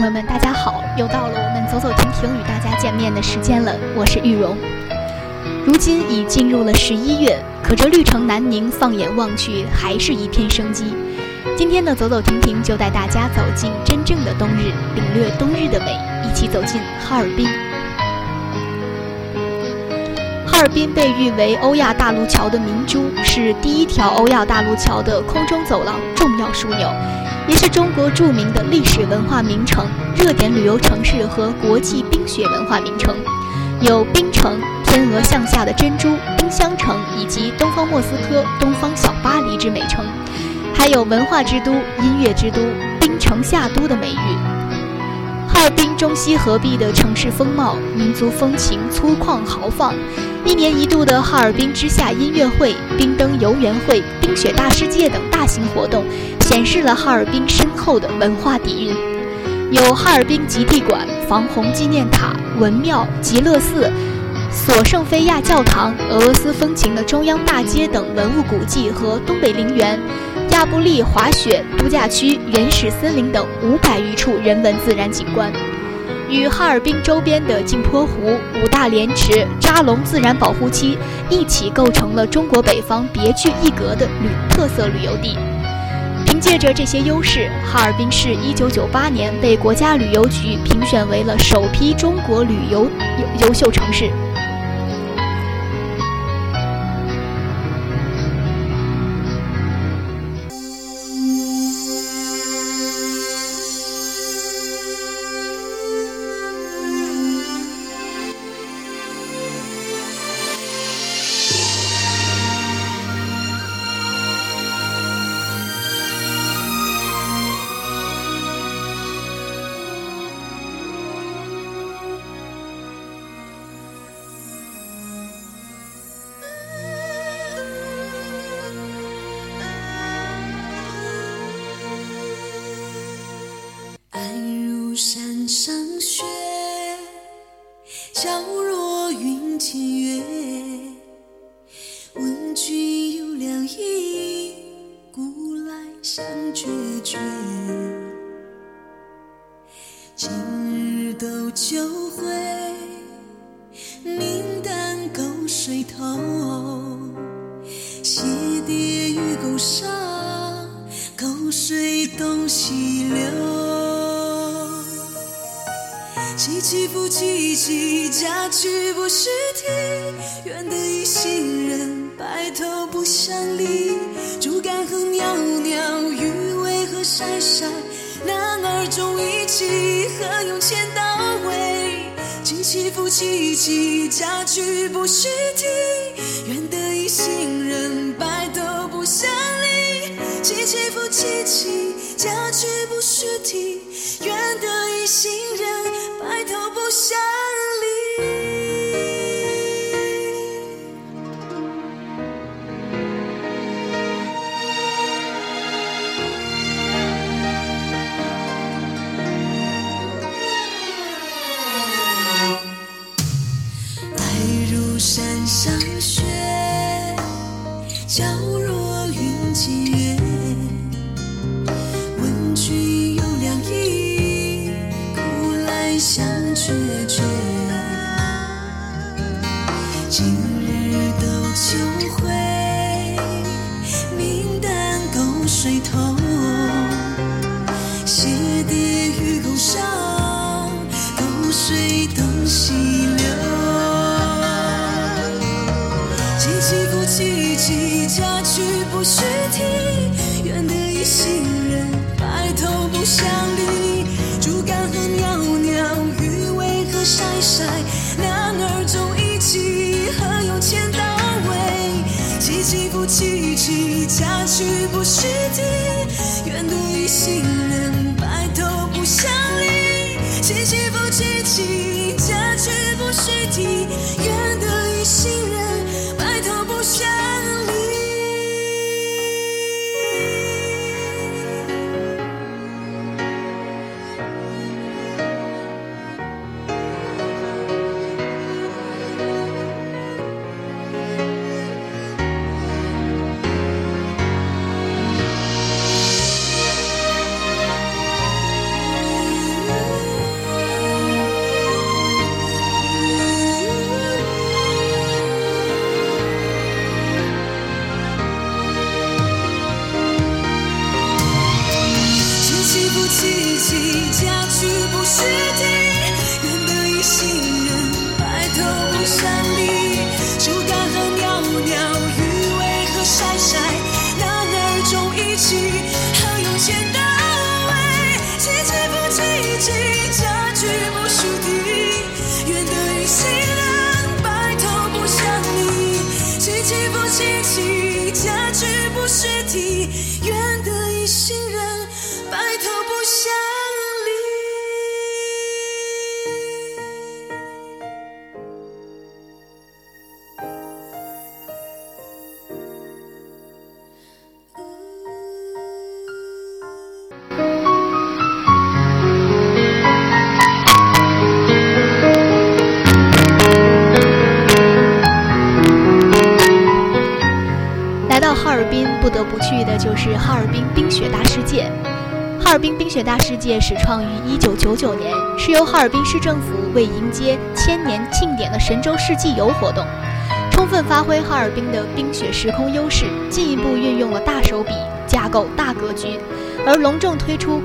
朋友们，大家好！又到了我们走走停停与大家见面的时间了，我是玉荣。如今已进入了十一月，可这绿城南宁放眼望去，还是一片生机。今天的走走停停就带大家走进真正的冬日，领略冬日的美，一起走进哈尔滨。哈尔滨被誉为欧亚大陆桥的明珠，是第一条欧亚大陆桥的空中走廊重要枢纽。也是中国著名的历史文化名城、热点旅游城市和国际冰雪文化名城，有“冰城”“天鹅向下的珍珠”“冰箱城”以及“东方莫斯科”“东方小巴黎”之美称，还有“文化之都”“音乐之都”“冰城夏都”的美誉。哈尔滨中西合璧的城市风貌、民族风情粗犷豪放，一年一度的哈尔滨之夏音乐会、冰灯游园会、冰雪大世界等大型活动。显示了哈尔滨深厚的文化底蕴，有哈尔滨极地馆、防洪纪念塔、文庙、极乐寺、索圣菲亚教堂、俄罗斯风情的中央大街等文物古迹和东北陵园、亚布力滑雪度假区、原始森林等五百余处人文自然景观，与哈尔滨周边的镜泊湖、五大连池、扎龙自然保护区一起构成了中国北方别具一格的旅特色旅游地。凭借着这些优势，哈尔滨市一九九八年被国家旅游局评选为了首批中国旅游优优秀城市。相决绝，今日斗酒会，明旦沟水头。躞蹀与沟上，沟水东西流。凄凄复凄凄，嫁娶不须啼。愿得一心人，白头不相离。男儿重义气，何用千刀为？起起伏起起，家具不许提。愿得一心人，白头不相离。起起伏起起，家具不许提。愿得一心人。白头不相离。相决绝。今日都秋灰，明旦沟水头，鞋跌雨沟上，沟水东西流。起起伏起起，家去不须提，愿得一心人，白头不相是不是？起伏不得不去的就是哈尔滨冰雪大世界。哈尔滨冰雪大世界始创于1999年，是由哈尔滨市政府为迎接千年庆典的神州世纪游活动，充分发挥哈尔滨的冰雪时空优势，进一步运用了大手笔架构大格局，而隆重推出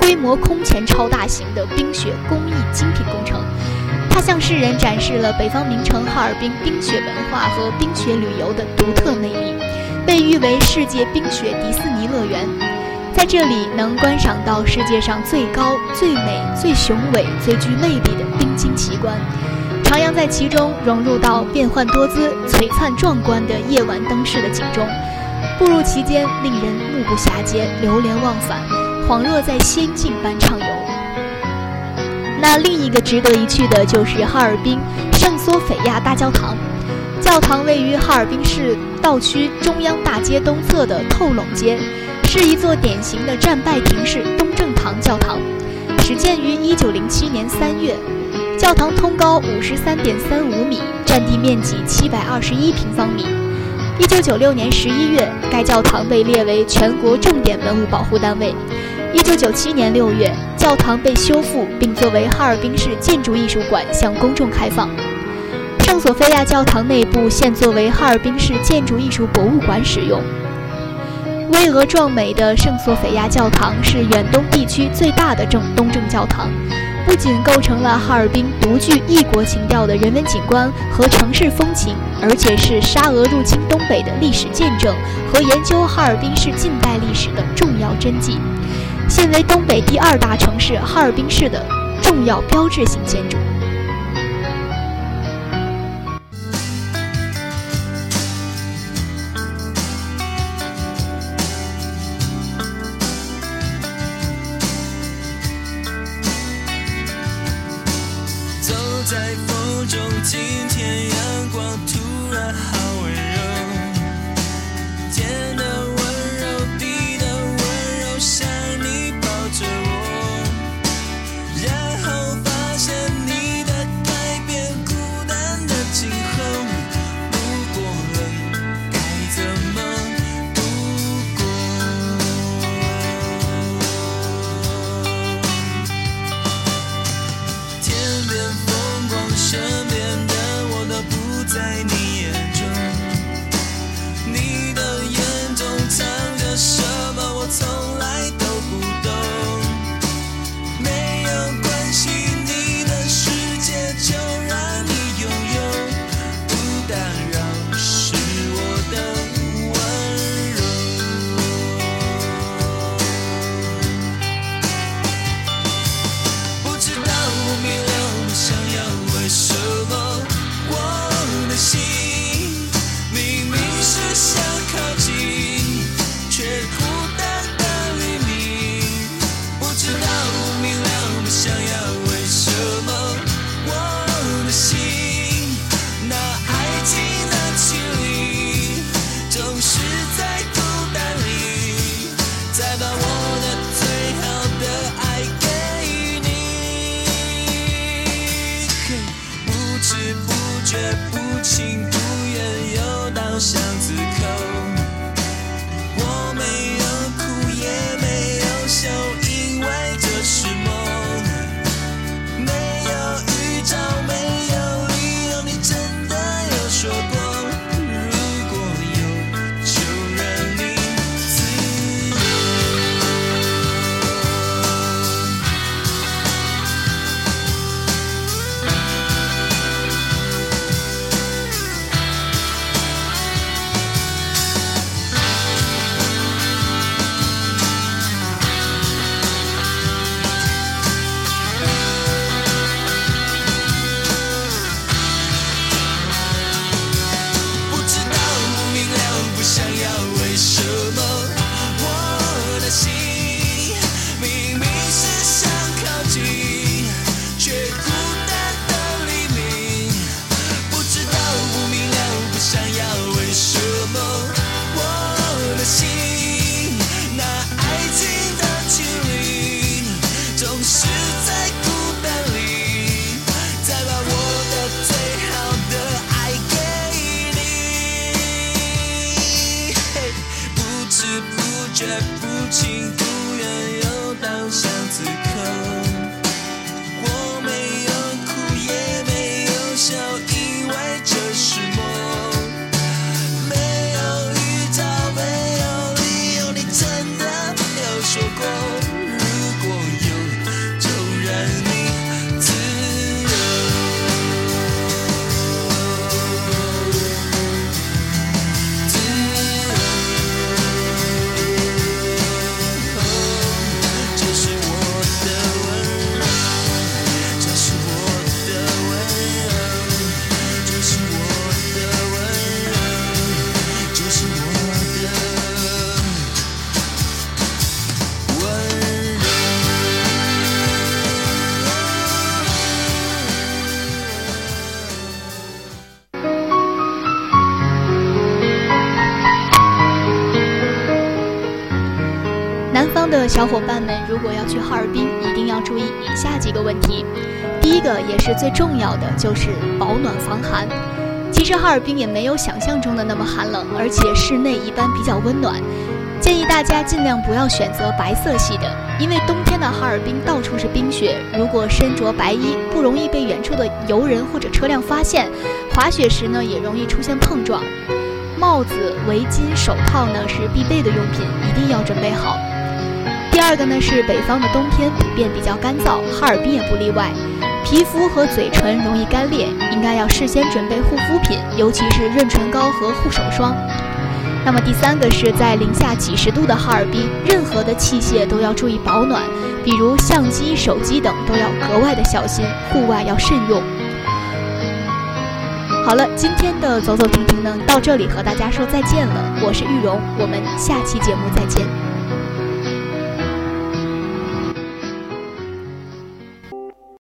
规模空前超大型的冰雪工艺精品工程。它向世人展示了北方名城哈尔滨冰雪文化和冰雪旅游的独特魅力，被誉为世界冰雪迪士尼乐园。在这里能观赏到世界上最高、最美、最雄伟、最具魅力的冰晶奇观，徜徉在其中，融入到变幻多姿、璀璨壮观的夜晚灯饰的景中，步入其间，令人目不暇接、流连忘返，恍若在仙境般畅游。那另一个值得一去的就是哈尔滨圣索菲亚大教堂。教堂位于哈尔滨市道区中央大街东侧的透垄街，是一座典型的战败亭式东正堂教堂，始建于1907年3月。教堂通高53.35米，占地面积721平方米。1996年11月，该教堂被列为全国重点文物保护单位。1997年6月，教堂被修复并作为哈尔滨市建筑艺术馆向公众开放。圣索菲亚教堂内部现作为哈尔滨市建筑艺术博物馆使用。巍峨壮美的圣索菲亚教堂是远东地区最大的正东正教堂，不仅构成了哈尔滨独具异国情调的人文景观和城市风情，而且是沙俄入侵东北的历史见证和研究哈尔滨市近代历史的重要真迹。现为东北第二大城市哈尔滨市的重要标志性建筑。在风中，今天阳光突然好温柔，小伙伴们，如果要去哈尔滨，一定要注意以下几个问题。第一个也是最重要的，就是保暖防寒。其实哈尔滨也没有想象中的那么寒冷，而且室内一般比较温暖。建议大家尽量不要选择白色系的，因为冬天的哈尔滨到处是冰雪，如果身着白衣，不容易被远处的游人或者车辆发现。滑雪时呢，也容易出现碰撞。帽子、围巾、手套呢是必备的用品，一定要准备好。第二个呢是北方的冬天普遍比较干燥，哈尔滨也不例外，皮肤和嘴唇容易干裂，应该要事先准备护肤品，尤其是润唇膏和护手霜。那么第三个是在零下几十度的哈尔滨，任何的器械都要注意保暖，比如相机、手机等都要格外的小心，户外要慎用。好了，今天的走走停停呢，到这里和大家说再见了。我是玉荣，我们下期节目再见。